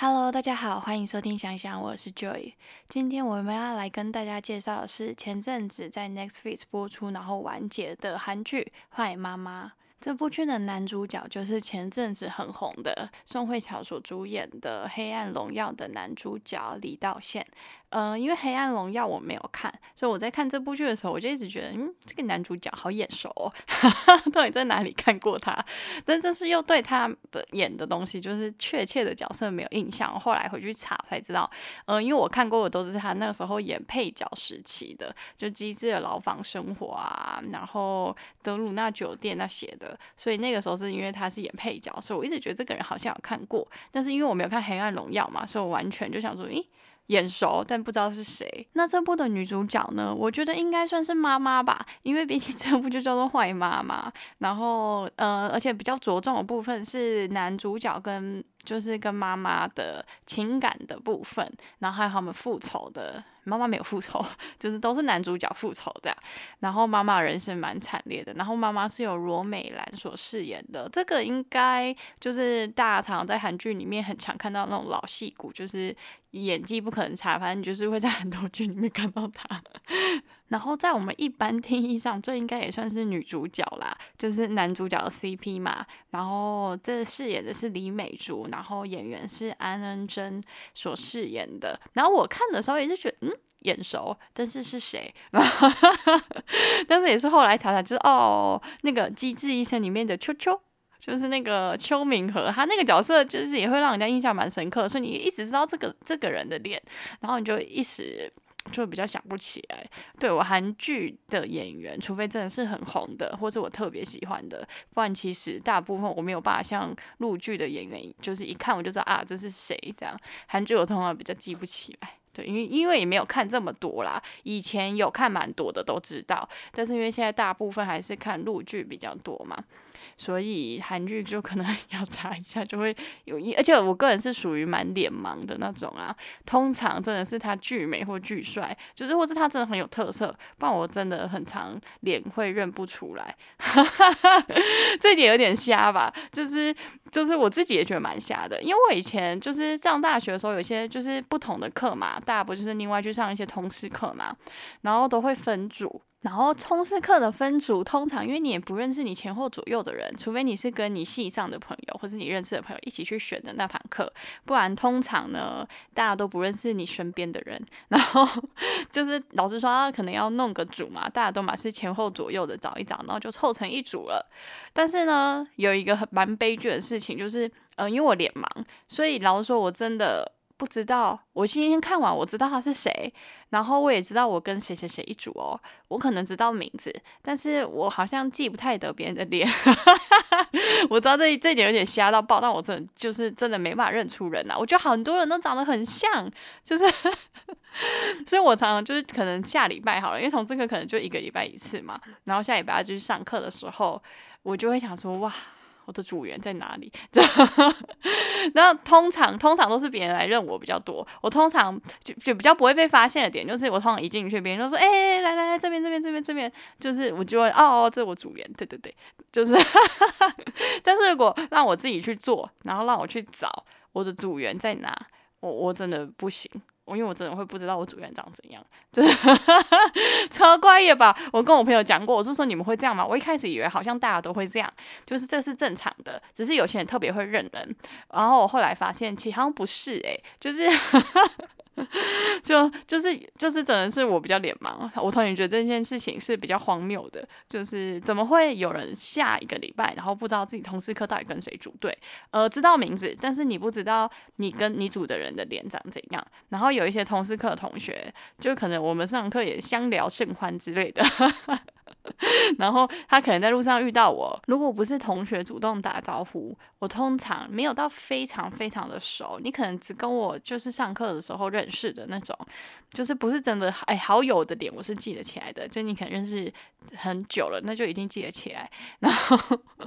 Hello，大家好，欢迎收听想想，我是 Joy。今天我们要来跟大家介绍的是前阵子在 Netflix 播出然后完结的韩剧《坏妈妈》。这部剧的男主角就是前阵子很红的宋慧乔所主演的《黑暗荣耀》的男主角李道宪。呃，因为《黑暗荣耀》我没有看，所以我在看这部剧的时候，我就一直觉得，嗯，这个男主角好眼熟，哦，到底在哪里看过他？但这是又对他的演的东西，就是确切的角色没有印象。后来回去查才知道，呃，因为我看过的都是他那个时候演配角时期的，就《机智的牢房生活》啊，然后《德鲁纳酒店》那些的。所以那个时候是因为他是演配角，所以我一直觉得这个人好像有看过。但是因为我没有看《黑暗荣耀》嘛，所以我完全就想说，诶。眼熟，但不知道是谁。那这部的女主角呢？我觉得应该算是妈妈吧，因为毕竟这部就叫做《坏妈妈》。然后，呃，而且比较着重的部分是男主角跟就是跟妈妈的情感的部分，然后还有他们复仇的。妈妈没有复仇，就是都是男主角复仇的。然后妈妈人生蛮惨烈的。然后妈妈是由罗美兰所饰演的，这个应该就是大家常在韩剧里面很常看到那种老戏骨，就是。演技不可能差，反正你就是会在很多剧里面看到他。然后在我们一般 定义上，这应该也算是女主角啦，就是男主角的 CP 嘛。然后这饰演的是李美珠，然后演员是安恩珍所饰演的。然后我看的时候也是觉得，嗯，眼熟，但是是谁？但是也是后来查查，就是哦，那个《机智医生》里面的秋秋。就是那个邱明和，他那个角色就是也会让人家印象蛮深刻，所以你一直知道这个这个人的脸，然后你就一时就比较想不起来。对我韩剧的演员，除非真的是很红的，或是我特别喜欢的，不然其实大部分我没有办法像陆剧的演员，就是一看我就知道啊这是谁这样。韩剧我通常比较记不起来，对，因为因为也没有看这么多啦，以前有看蛮多的都知道，但是因为现在大部分还是看陆剧比较多嘛。所以韩剧就可能 要查一下，就会有一，而且我个人是属于蛮脸盲的那种啊。通常真的是他巨美或巨帅，就是或是他真的很有特色，不然我真的很常脸会认不出来。这点有点瞎吧？就是就是我自己也觉得蛮瞎的，因为我以前就是上大学的时候，有些就是不同的课嘛，大家不就是另外去上一些通识课嘛，然后都会分组。然后冲刺课的分组，通常因为你也不认识你前后左右的人，除非你是跟你系上的朋友或是你认识的朋友一起去选的那堂课，不然通常呢，大家都不认识你身边的人。然后就是老师说可能要弄个组嘛，大家都嘛是前后左右的找一找，然后就凑成一组了。但是呢，有一个很蛮悲剧的事情，就是呃，因为我脸盲，所以老师说我真的。不知道，我今天看完，我知道他是谁，然后我也知道我跟谁谁谁一组哦，我可能知道名字，但是我好像记不太得别人的脸，我知道这这点有点瞎到爆，但我真的就是真的没办法认出人呐，我觉得很多人都长得很像，就是，所以我常常就是可能下礼拜好了，因为从这个可能就一个礼拜一次嘛，然后下礼拜要去上课的时候，我就会想说哇。我的组员在哪里？然后通常通常都是别人来认我比较多。我通常就就比较不会被发现的点，就是我通常一进去，别人就说：“哎，来来来，这边这边这边这边。”就是我就会哦，这是我组员。对对对，就是。但是如果让我自己去做，然后让我去找我的组员在哪，我我真的不行。我因为我真的会不知道我主任长怎样，就是 超怪异吧？我跟我朋友讲过，我就说你们会这样吗？我一开始以为好像大家都会这样，就是这是正常的，只是有些人特别会认人。然后我后来发现，其实好像不是诶，就是。就就是就是真的是我比较脸盲，我突然觉得这件事情是比较荒谬的，就是怎么会有人下一个礼拜，然后不知道自己同事课到底跟谁组队，呃，知道名字，但是你不知道你跟你组的人的脸长怎样，然后有一些同事课的同学，就可能我们上课也相聊甚欢之类的。然后他可能在路上遇到我，如果不是同学主动打招呼，我通常没有到非常非常的熟。你可能只跟我就是上课的时候认识的那种，就是不是真的哎好友的脸，我是记得起来的。就你可能认识很久了，那就一定记得起来。然后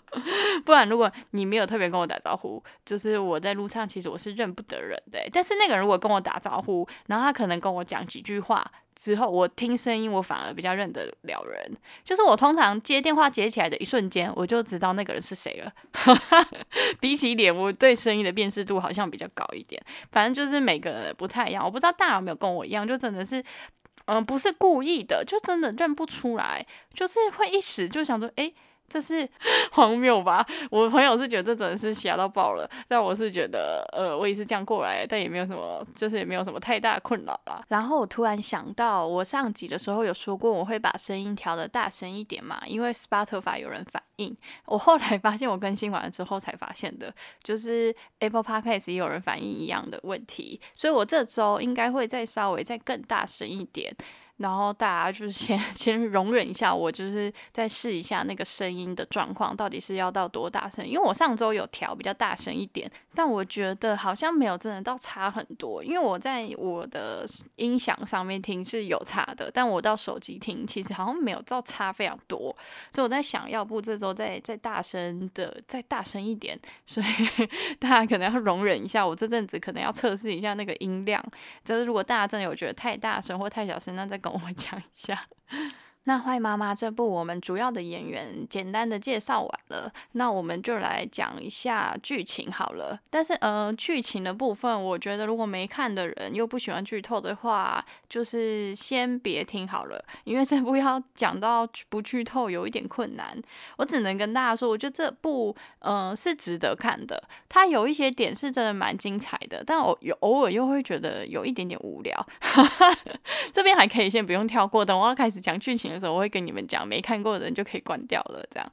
不然如果你没有特别跟我打招呼，就是我在路上其实我是认不得人的。但是那个人如果跟我打招呼，然后他可能跟我讲几句话。之后，我听声音我反而比较认得了人。就是我通常接电话接起来的一瞬间，我就知道那个人是谁了。比起脸，我对声音的辨识度好像比较高一点。反正就是每个人不太一样，我不知道大家有没有跟我一样，就真的是，嗯，不是故意的，就真的认不出来，就是会一时就想说，哎。这是 荒谬吧？我朋友是觉得这真的是瞎到爆了，但我是觉得，呃，我也是这样过来，但也没有什么，就是也没有什么太大困扰啦。然后我突然想到，我上集的时候有说过，我会把声音调的大声一点嘛，因为 Spotify 有人反应。我后来发现，我更新完了之后才发现的，就是 Apple Podcast 也有人反映一样的问题，所以我这周应该会再稍微再更大声一点。然后大家就是先 先容忍一下，我就是再试一下那个声音的状况，到底是要到多大声？因为我上周有调比较大声一点，但我觉得好像没有真的到差很多。因为我在我的音响上面听是有差的，但我到手机听其实好像没有到差非常多。所以我在想，要不这周再再大声的再大声一点，所以 大家可能要容忍一下，我这阵子可能要测试一下那个音量。就是如果大家真的有觉得太大声或太小声，那再跟。我讲一下。那坏妈妈这部我们主要的演员简单的介绍完了，那我们就来讲一下剧情好了。但是呃，剧情的部分，我觉得如果没看的人又不喜欢剧透的话，就是先别听好了，因为这部要讲到不剧透有一点困难。我只能跟大家说，我觉得这部呃是值得看的，它有一些点是真的蛮精彩的，但我有偶尔又会觉得有一点点无聊。这边还可以先不用跳过，等我要开始讲剧情。的时候我会跟你们讲，没看过的人就可以关掉了。这样，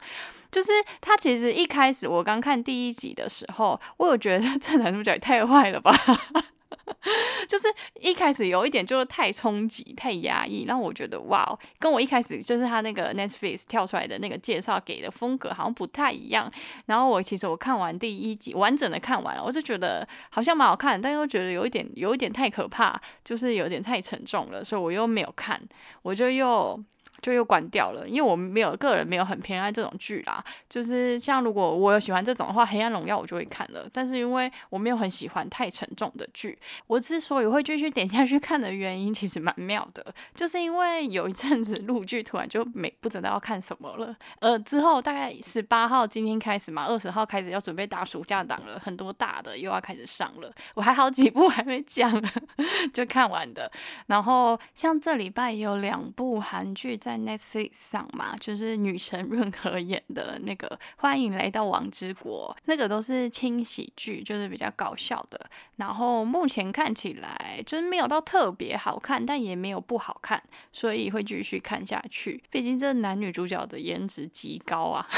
就是他其实一开始我刚看第一集的时候，我有觉得 这男主角也太坏了吧，就是一开始有一点就是太冲击、太压抑，让我觉得哇，跟我一开始就是他那个 Netflix 跳出来的那个介绍给的风格好像不太一样。然后我其实我看完第一集完整的看完了，我就觉得好像蛮好看，但又觉得有一点有一点太可怕，就是有点太沉重了，所以我又没有看，我就又。就又关掉了，因为我没有个人没有很偏爱这种剧啦。就是像如果我有喜欢这种的话，《黑暗荣耀》我就会看了。但是因为我没有很喜欢太沉重的剧，我之所以会继续点下去看的原因，其实蛮妙的，就是因为有一阵子录剧突然就没不知道要看什么了。呃，之后大概十八号今天开始嘛，二十号开始要准备打暑假档了，很多大的又要开始上了。我还好几部 还没讲 就看完的。然后像这礼拜有两部韩剧。在 Netflix 上嘛，就是女神润和演的那个《欢迎来到王之国》，那个都是轻喜剧，就是比较搞笑的。然后目前看起来就是没有到特别好看，但也没有不好看，所以会继续看下去。毕竟这男女主角的颜值极高啊，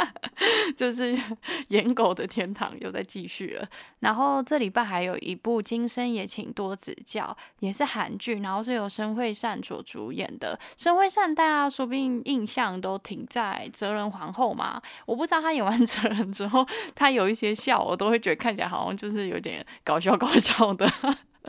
就是演狗的天堂又在继续了。然后这礼拜还有一部《今生也请多指教》，也是韩剧，然后是由申惠善所主演的。申惠。但大家说不定印象都停在哲人皇后嘛，我不知道他演完 哲人之后，他有一些笑，我都会觉得看起来好像就是有点搞笑搞笑的。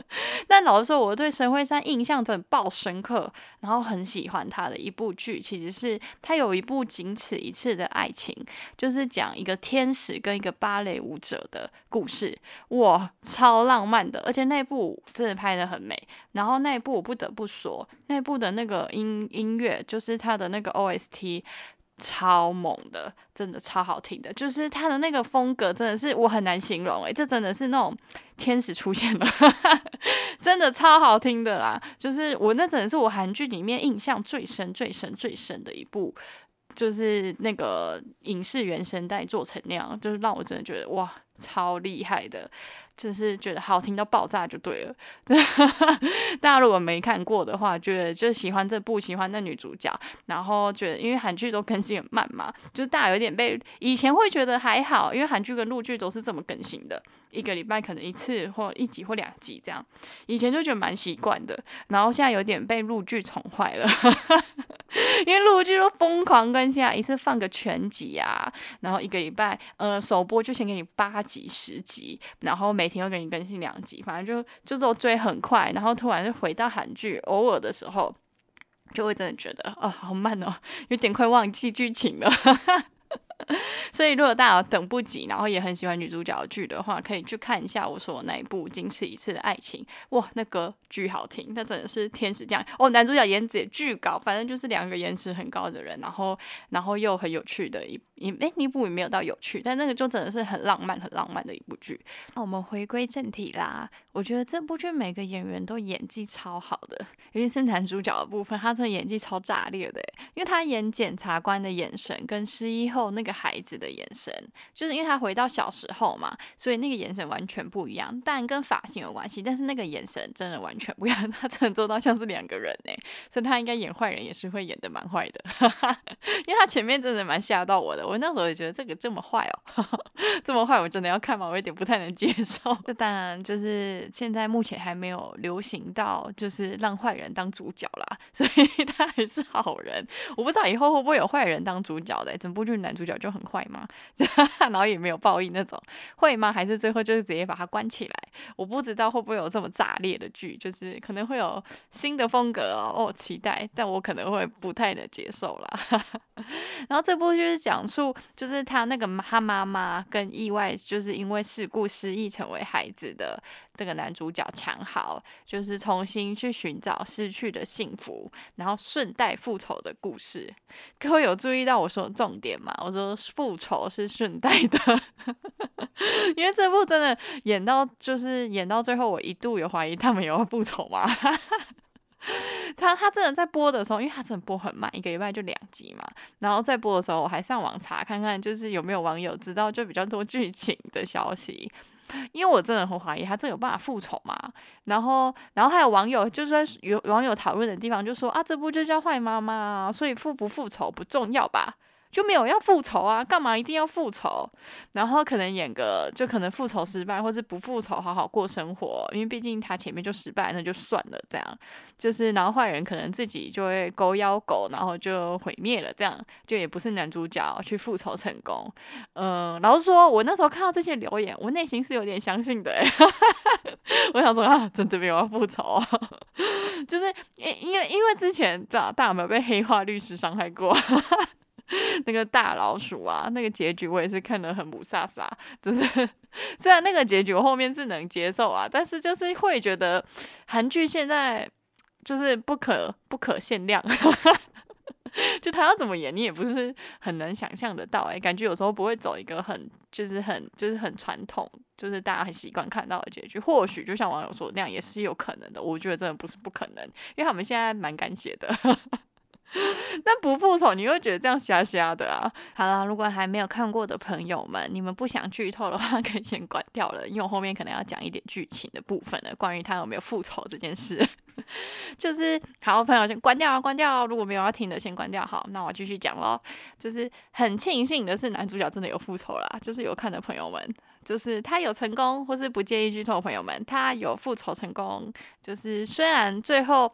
但老实说，我对沈慧珊印象真的爆深刻，然后很喜欢他的一部剧，其实是他有一部《仅此一次的爱情》，就是讲一个天使跟一个芭蕾舞者的故事，哇，超浪漫的，而且那部真的拍的很美。然后那部我不得不说，那部的那个音音乐，就是它的那个 OST。超猛的，真的超好听的，就是他的那个风格真的是我很难形容诶，这真的是那种天使出现了，真的超好听的啦！就是我那真的是我韩剧里面印象最深、最深、最深的一部，就是那个影视原声带做成那样，就是让我真的觉得哇，超厉害的。就是觉得好听到爆炸就对了。大家如果没看过的话，觉得就喜欢这部，喜欢那女主角，然后觉得因为韩剧都更新很慢嘛，就是大家有点被以前会觉得还好，因为韩剧跟陆剧都是这么更新的，一个礼拜可能一次或一集或两集这样，以前就觉得蛮习惯的，然后现在有点被陆剧宠坏了，因为陆剧都疯狂更新啊，一次放个全集啊，然后一个礼拜呃首播就先给你八集十集，然后每天会给你更新两集，反正就就都追很快，然后突然就回到韩剧，偶尔的时候就会真的觉得啊好慢哦，有点快忘记剧情了。所以如果大家等不及，然后也很喜欢女主角的剧的话，可以去看一下我说的那一部《仅此一次的爱情》。哇，那歌巨好听，那真的是天使降哦！男主角颜值也巨高，反正就是两个颜值很高的人，然后然后又很有趣的一一哎，那部也没有到有趣，但那个就真的是很浪漫、很浪漫的一部剧。那我们回归正题啦，我觉得这部剧每个演员都演技超好的，尤其是男主角的部分，他真的演技超炸裂的，因为他演检察官的眼神跟失忆后那个孩子的眼神，就是因为他回到小时候嘛，所以那个眼神完全不一样。但跟发型有关系，但是那个眼神真的完全不一样，他真的做到像是两个人呢，所以他应该演坏人也是会演的蛮坏的，因为他前面真的蛮吓到我的。我那时候也觉得这个这么坏哦，这么坏，我真的要看吗？我有点不太能接受。那当然就是现在目前还没有流行到，就是让坏人当主角啦，所以他还是好人。我不知道以后会不会有坏人当主角的，整部剧男男主角就很坏吗？然后也没有报应那种，会吗？还是最后就是直接把他关起来？我不知道会不会有这么炸裂的剧，就是可能会有新的风格哦，哦，期待，但我可能会不太能接受啦。然后这部剧是讲述。就是他那个他妈妈跟意外，就是因为事故失忆成为孩子的这个男主角强豪，就是重新去寻找失去的幸福，然后顺带复仇的故事。各位有注意到我说的重点吗？我说复仇是顺带的，因为这部真的演到就是演到最后，我一度有怀疑他们有复仇吗？他他真的在播的时候，因为他真的播很慢，一个礼拜就两集嘛。然后在播的时候，我还上网查看看，就是有没有网友知道就比较多剧情的消息。因为我真的很怀疑他真有办法复仇嘛。然后，然后还有网友就是有网友讨论的地方，就说啊，这部就叫坏妈妈，所以复不复仇不重要吧。就没有要复仇啊？干嘛一定要复仇？然后可能演个，就可能复仇失败，或是不复仇，好好过生活。因为毕竟他前面就失败，那就算了。这样就是，然后坏人可能自己就会狗咬狗，然后就毁灭了。这样就也不是男主角去复仇成功。嗯，老实说，我那时候看到这些留言，我内心是有点相信的。我想说啊，真的没有要复仇，就是因因为因为之前大大有没有被黑化律师伤害过？那个大老鼠啊，那个结局我也是看得很不飒飒，就是虽然那个结局我后面是能接受啊，但是就是会觉得韩剧现在就是不可不可限量，就他要怎么演你也不是很能想象得到哎，感觉有时候不会走一个很就是很就是很传统，就是大家很习惯看到的结局，或许就像网友说那样也是有可能的，我觉得真的不是不可能，因为他们现在蛮敢写的。但不复仇，你会觉得这样瞎瞎的啊！好了，如果还没有看过的朋友们，你们不想剧透的话，可以先关掉了，因为我后面可能要讲一点剧情的部分了，关于他有没有复仇这件事。就是好朋友先关掉啊，关掉！如果没有要听的，先关掉。好，那我继续讲喽。就是很庆幸的是，男主角真的有复仇啦，就是有看的朋友们，就是他有成功，或是不介意剧透朋友们，他有复仇成功。就是虽然最后。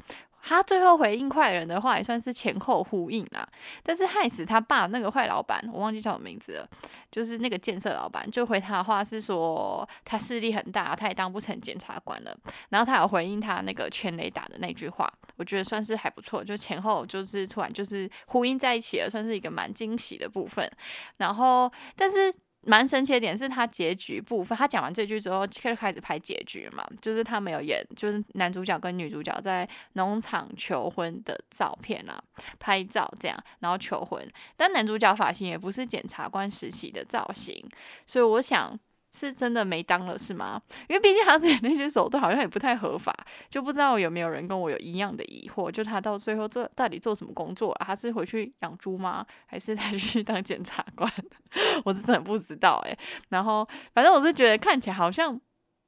他最后回应坏人的话也算是前后呼应啊，但是害死他爸那个坏老板，我忘记叫什么名字了，就是那个建设老板，就回他的话是说他势力很大，他也当不成检察官了。然后他有回应他那个全雷打的那句话，我觉得算是还不错，就前后就是突然就是呼应在一起了，算是一个蛮惊喜的部分。然后，但是。蛮神奇的点是他结局部分，他讲完这句之后，就开始拍结局嘛，就是他没有演，就是男主角跟女主角在农场求婚的照片啊，拍照这样，然后求婚，但男主角发型也不是检察官时期的造型，所以我想。是真的没当了是吗？因为毕竟他自己那些手段好像也不太合法，就不知道有没有人跟我有一样的疑惑。就他到最后做到底做什么工作啊？他是回去养猪吗？还是他去当检察官？我是真的不知道哎。然后反正我是觉得看起来好像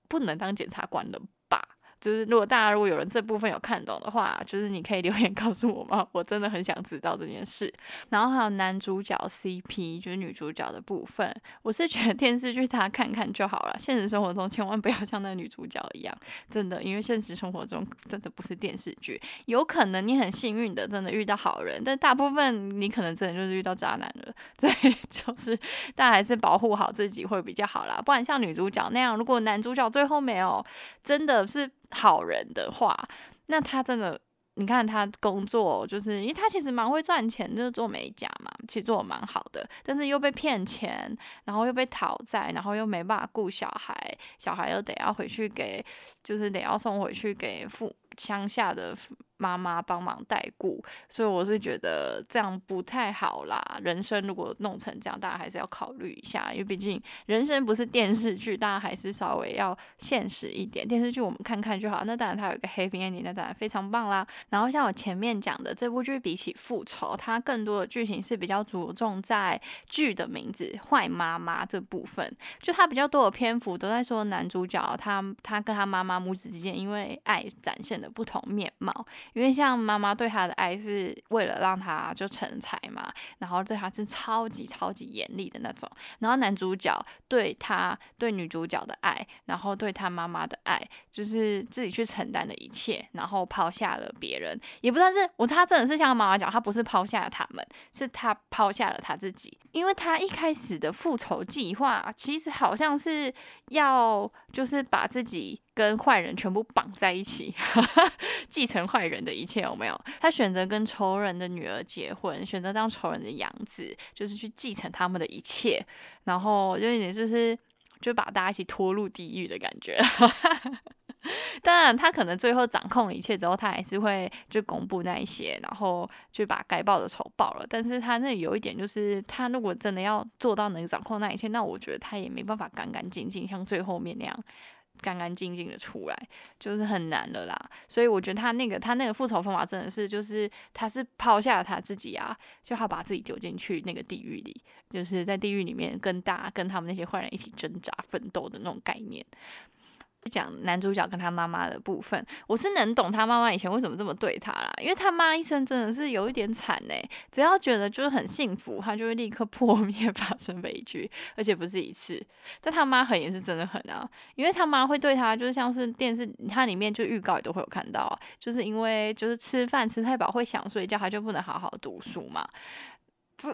不能当检察官的。就是如果大家如果有人这部分有看懂的话，就是你可以留言告诉我吗？我真的很想知道这件事。然后还有男主角 CP，就是女主角的部分，我是觉得电视剧大家看看就好了，现实生活中千万不要像那女主角一样，真的，因为现实生活中真的不是电视剧。有可能你很幸运的真的遇到好人，但大部分你可能真的就是遇到渣男了。所以就是大家还是保护好自己会比较好啦，不然像女主角那样，如果男主角最后没有真的是。好人的话，那他真的你看他工作，就是因为他其实蛮会赚钱，就是做美甲嘛，其实做的蛮好的，但是又被骗钱，然后又被讨债，然后又没办法顾小孩，小孩又得要回去给，就是得要送回去给父乡下的。妈妈帮忙代顾，所以我是觉得这样不太好啦。人生如果弄成这样，大家还是要考虑一下，因为毕竟人生不是电视剧，大家还是稍微要现实一点。电视剧我们看看就好，那当然它有一个 happy ending，那当然非常棒啦。然后像我前面讲的，这部剧比起复仇，它更多的剧情是比较着重在剧的名字“坏妈妈”这部分，就它比较多的篇幅都在说男主角他他跟他妈妈母子之间因为爱展现的不同面貌。因为像妈妈对他的爱是为了让他就成才嘛，然后对他是超级超级严厉的那种。然后男主角对他对女主角的爱，然后对他妈妈的爱，就是自己去承担的一切，然后抛下了别人，也不算是我他真的是像妈妈讲，他不是抛下了他们，是他抛下了他自己。因为他一开始的复仇计划其实好像是要就是把自己。跟坏人全部绑在一起，继承坏人的一切有没有？他选择跟仇人的女儿结婚，选择当仇人的养子，就是去继承他们的一切，然后就有点就是就把大家一起拖入地狱的感觉。当然，他可能最后掌控了一切之后，他还是会就公布那一些，然后就把该报的仇报了。但是他那有一点就是，他如果真的要做到能掌控那一切，那我觉得他也没办法干干净净，像最后面那样。干干净净的出来，就是很难的啦。所以我觉得他那个他那个复仇方法真的是，就是他是抛下他自己啊，就他把自己丢进去那个地狱里，就是在地狱里面跟大跟他们那些坏人一起挣扎奋斗的那种概念。讲男主角跟他妈妈的部分，我是能懂他妈妈以前为什么这么对他啦，因为他妈一生真的是有一点惨呢。只要觉得就是很幸福，他就会立刻 破灭，发生悲剧，而且不是一次。但他妈狠也是真的狠啊，因为他妈会对他，就是像是电视它里面就预告也都会有看到，就是因为就是吃饭吃太饱会想睡觉，他就不能好好读书嘛，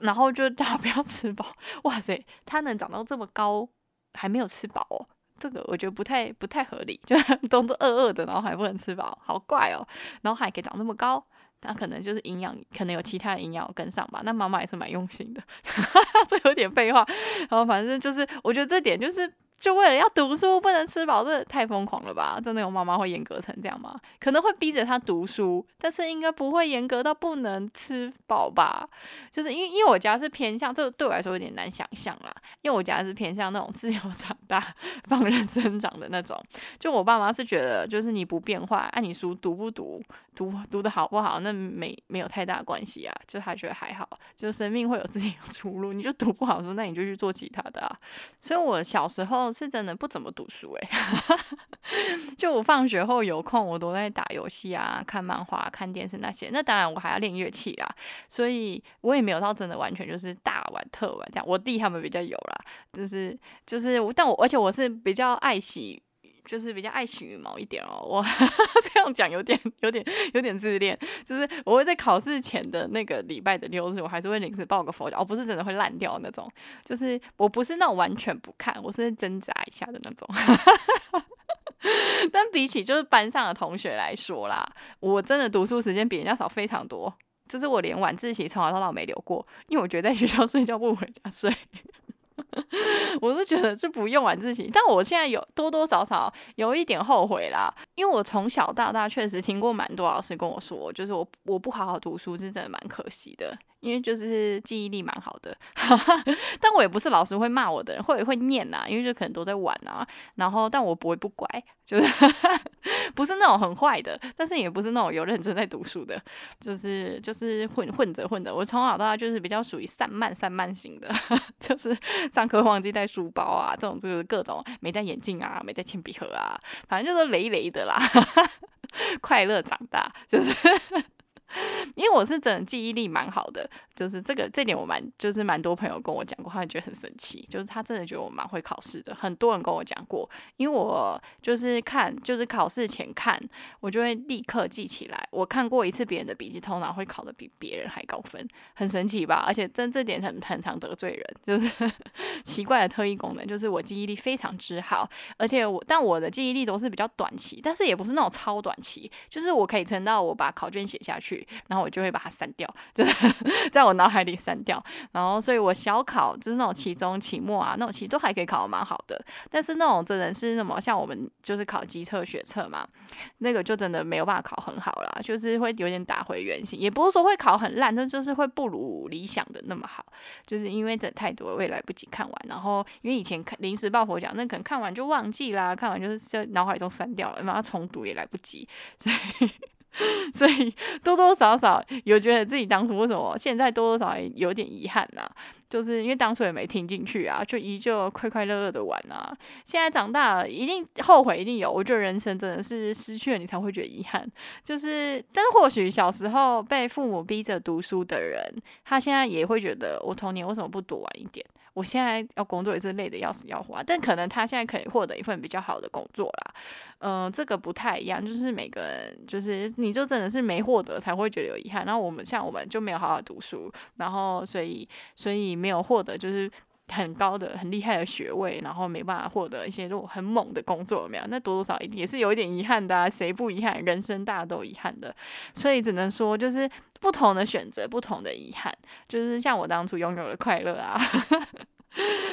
然后就叫他不要吃饱。哇塞，他能长到这么高还没有吃饱哦。这个我觉得不太不太合理，就动作饿饿的，然后还不能吃饱，好怪哦。然后还可以长那么高，那可能就是营养，可能有其他的营养跟上吧。那妈妈也是蛮用心的，这有点废话。然后反正就是，我觉得这点就是。就为了要读书不能吃饱，这太疯狂了吧？真的有妈妈会严格成这样吗？可能会逼着他读书，但是应该不会严格到不能吃饱吧？就是因为因为我家是偏向，这对我来说有点难想象啦。因为我家是偏向那种自由长大、放任生长的那种。就我爸妈是觉得，就是你不变坏，按你书读不读，读读的好不好，那没没有太大关系啊。就他觉得还好，就生命会有自己的出路。你就读不好书，那你就去做其他的啊。所以我小时候。是真的不怎么读书诶，就我放学后有空，我都在打游戏啊、看漫画、看电视那些。那当然我还要练乐器啦，所以我也没有到真的完全就是大玩特玩这样。我弟他们比较有啦，就是就是，但我而且我是比较爱惜。就是比较爱惜羽毛一点哦，我 这样讲有点有点有点自恋，就是我会在考试前的那个礼拜的六日，我还是会临时抱个佛脚，我不是真的会烂掉那种，就是我不是那种完全不看，我是挣扎一下的那种。但比起就是班上的同学来说啦，我真的读书时间比人家少非常多，就是我连晚自习从早到大没留过，因为我觉得在学校睡觉不如回家睡。我是觉得这不用晚自习，但我现在有多多少少有一点后悔啦，因为我从小到大确实听过蛮多老师跟我说，就是我我不好好读书是真的蛮可惜的。因为就是记忆力蛮好的，但我也不是老师会骂我的人，会会念呐，因为就可能都在玩啊。然后，但我不会不乖，就是 不是那种很坏的，但是也不是那种有认真在读书的，就是就是混混着混着。我从小到大就是比较属于散漫散漫型的，就是上课忘记带书包啊，这种就是各种没戴眼镜啊，没带铅笔盒啊，反正就是累累的啦。快乐长大就是。我是真的记忆力蛮好的，就是这个这点我蛮就是蛮多朋友跟我讲过，他觉得很神奇，就是他真的觉得我蛮会考试的。很多人跟我讲过，因为我就是看就是考试前看，我就会立刻记起来。我看过一次别人的笔记，通常会考的比别人还高分，很神奇吧？而且真这点很很常得罪人，就是奇怪的特异功能，就是我记忆力非常之好，而且我但我的记忆力都是比较短期，但是也不是那种超短期，就是我可以撑到我把考卷写下去，然后我就会把它删掉，就是 在。我脑海里删掉，然后所以我小考就是那种期中、期末啊，那种其实都还可以考的蛮好的。但是那种真的是什么像我们就是考机测、学测嘛，那个就真的没有办法考很好啦，就是会有点打回原形。也不是说会考很烂，但就是会不如理想的那么好。就是因为这太多了，我也来不及看完。然后因为以前看临时抱佛脚，那可能看完就忘记啦，看完就是在脑海中删掉了，然后重读也来不及，所以。所以多多少少有觉得自己当初为什么现在多多少少有点遗憾呐，就是因为当初也没听进去啊，就依旧快快乐乐的玩啊。现在长大了，一定后悔，一定有。我觉得人生真的是失去了，你才会觉得遗憾。就是，但是或许小时候被父母逼着读书的人，他现在也会觉得，我童年为什么不多玩一点？我现在要工作也是累得要死要活，但可能他现在可以获得一份比较好的工作啦。嗯，这个不太一样，就是每个人就是你就真的是没获得才会觉得有遗憾。然后我们像我们就没有好好读书，然后所以所以没有获得就是很高的很厉害的学位，然后没办法获得一些如果很猛的工作，没有那多多少一定也是有一点遗憾的啊。谁不遗憾？人生大都遗憾的，所以只能说就是不同的选择，不同的遗憾。就是像我当初拥有的快乐啊。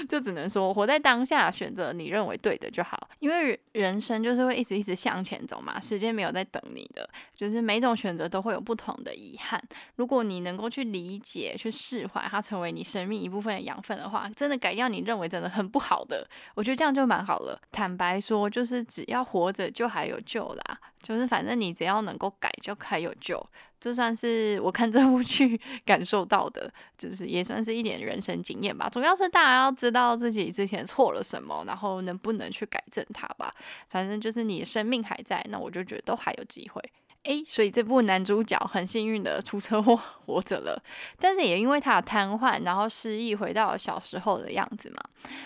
就只能说活在当下，选择你认为对的就好。因为人生就是会一直一直向前走嘛，时间没有在等你的，就是每种选择都会有不同的遗憾。如果你能够去理解、去释怀，它成为你生命一部分的养分的话，真的改掉你认为真的很不好的，我觉得这样就蛮好了。坦白说，就是只要活着就还有救啦，就是反正你只要能够改，就还有救。这算是我看这部剧 感受到的，就是也算是一点人生经验吧。主要是大家要知道自己之前错了什么，然后能不能去改正它吧。反正就是你生命还在，那我就觉得都还有机会。诶，所以这部男主角很幸运的出车祸活着了，但是也因为他的瘫痪，然后失忆，回到小时候的样子嘛。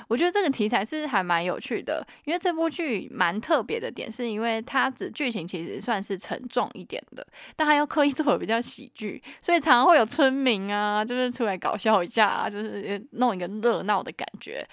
我觉得这个题材是还蛮有趣的，因为这部剧蛮特别的点，是因为它只剧情其实算是沉重一点的，但它又刻意做的比较喜剧，所以常常会有村民啊，就是出来搞笑一下，啊，就是弄一个热闹的感觉。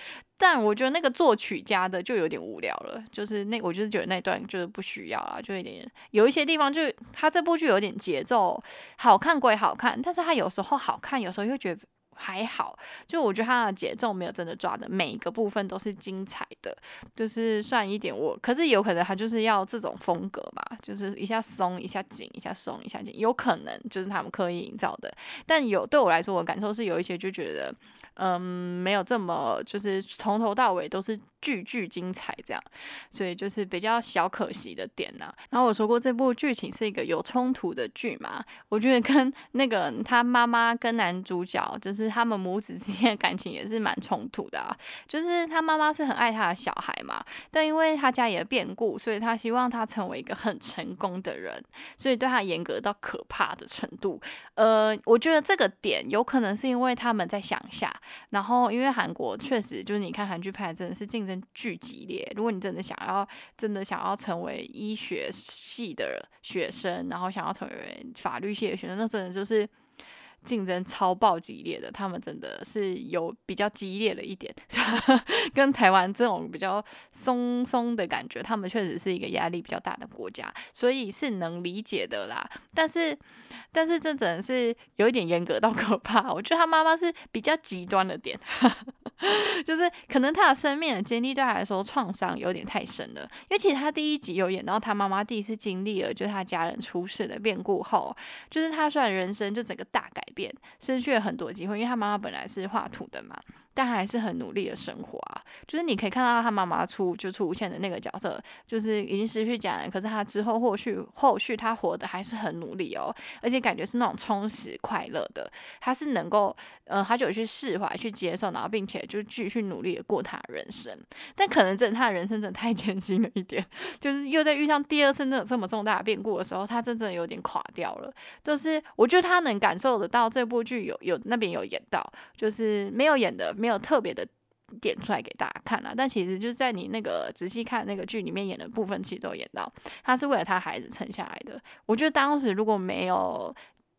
但我觉得那个作曲家的就有点无聊了，就是那我就是觉得那段就是不需要啊，就有点有一些地方就是他这部剧有点节奏好看归好看，但是他有时候好看，有时候又觉得。还好，就我觉得他的节奏没有真的抓的每一个部分都是精彩的，就是算一点我，可是有可能他就是要这种风格吧，就是一下松一下紧，一下松一下紧，有可能就是他们刻意营造的。但有对我来说，我感受是有一些就觉得，嗯，没有这么就是从头到尾都是句句精彩这样，所以就是比较小可惜的点呢。然后我说过这部剧情是一个有冲突的剧嘛，我觉得跟那个他妈妈跟男主角就是。他们母子之间的感情也是蛮冲突的啊，就是他妈妈是很爱他的小孩嘛，但因为他家里的变故，所以他希望他成为一个很成功的人，所以对他严格到可怕的程度。呃，我觉得这个点有可能是因为他们在乡下，然后因为韩国确实就是你看韩剧拍的真的是竞争巨激烈，如果你真的想要真的想要成为医学系的学生，然后想要成为法律系的学生，那真的就是。竞争超爆激烈的，他们真的是有比较激烈了一点，跟台湾这种比较松松的感觉，他们确实是一个压力比较大的国家，所以是能理解的啦。但是，但是这真的是有一点严格到 可怕。我觉得他妈妈是比较极端的点，就是可能他的生命的经历对他来说创伤有点太深了。因为其实他第一集有演到他妈妈第一次经历了就是他家人出事的变故后，就是他虽然人生就整个大改。变失去了很多机会，因为他妈妈本来是画图的嘛，但还是很努力的生活啊。就是你可以看到他妈妈出就出现的那个角色，就是已经失去家人，可是他之后或许后续他活的还是很努力哦，而且感觉是那种充实快乐的。他是能够，呃，他就去释怀、去接受，然后并且就继续努力的过他的人生。但可能真的他的人生真的太 艰辛了一点，就是又在遇上第二次那种这么重大的变故的时候，他真的有点垮掉了。就是我觉得他能感受得到这部剧有有那边有演到，就是没有演的没有特别的点出来给大家看啊。但其实就是在你那个仔细看那个剧里面演的部分，其实都演到他是为了他孩子撑下来的。我觉得当时如果没有。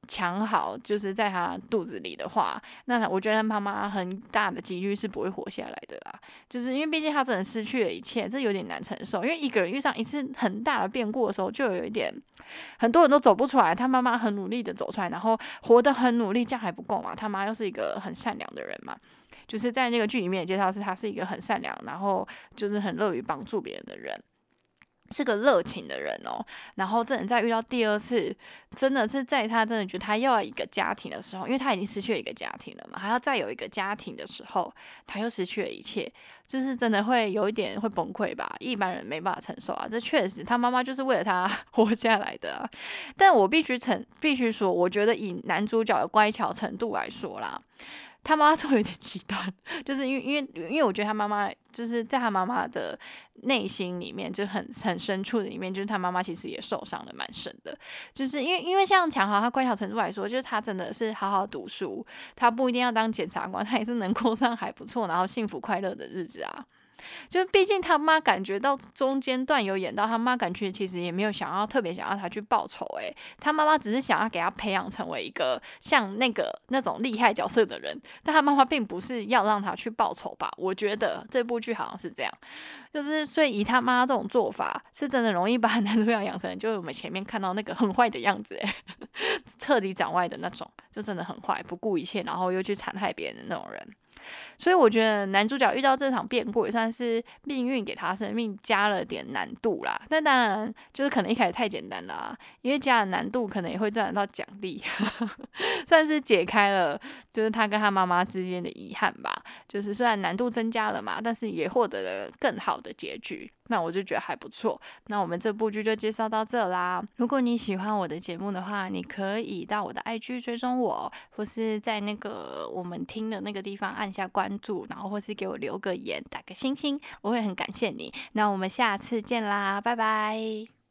抢好就是在他肚子里的话，那我觉得他妈妈很大的几率是不会活下来的啦。就是因为毕竟他真的失去了一切，这有点难承受。因为一个人遇上一次很大的变故的时候，就有一点很多人都走不出来。他妈妈很努力的走出来，然后活得很努力，这样还不够嘛？他妈又是一个很善良的人嘛，就是在那个剧里面介绍是他是一个很善良，然后就是很乐于帮助别人的人。是个热情的人哦，然后这人在遇到第二次，真的是在他真的觉得他要一个家庭的时候，因为他已经失去了一个家庭了嘛，还要再有一个家庭的时候，他又失去了一切，就是真的会有一点会崩溃吧，一般人没办法承受啊。这确实，他妈妈就是为了他 活下来的，但我必须承必须说，我觉得以男主角的乖巧程度来说啦。他妈妈就有点极端，就是因为因为因为我觉得他妈妈就是在他妈妈的内心里面就很很深处的里面，就是他妈妈其实也受伤的蛮深的，就是因为因为像强豪他乖巧程度来说，就是他真的是好好读书，他不一定要当检察官，他也是能过上还不错，然后幸福快乐的日子啊。就毕竟他妈感觉到中间段有演到，他妈感觉其实也没有想要特别想要他去报仇，诶，他妈妈只是想要给他培养成为一个像那个那种厉害角色的人，但他妈妈并不是要让他去报仇吧？我觉得这部剧好像是这样，就是所以以他妈这种做法，是真的容易把 男主角养成就是我们前面看到那个很坏的样子，诶，彻底长外的那种，就真的很坏，不顾一切，然后又去残害别人的那种人。所以我觉得男主角遇到这场变故也算是命运给他生命加了点难度啦。但当然就是可能一开始太简单了啊，因为加了难度可能也会赚得到奖励，算是解开了就是他跟他妈妈之间的遗憾吧。就是虽然难度增加了嘛，但是也获得了更好的结局。那我就觉得还不错。那我们这部剧就介绍到这啦。如果你喜欢我的节目的话，你可以到我的 IG 追踪我，或是在那个我们听的那个地方按下关注，然后或是给我留个言，打个星星，我会很感谢你。那我们下次见啦，拜拜。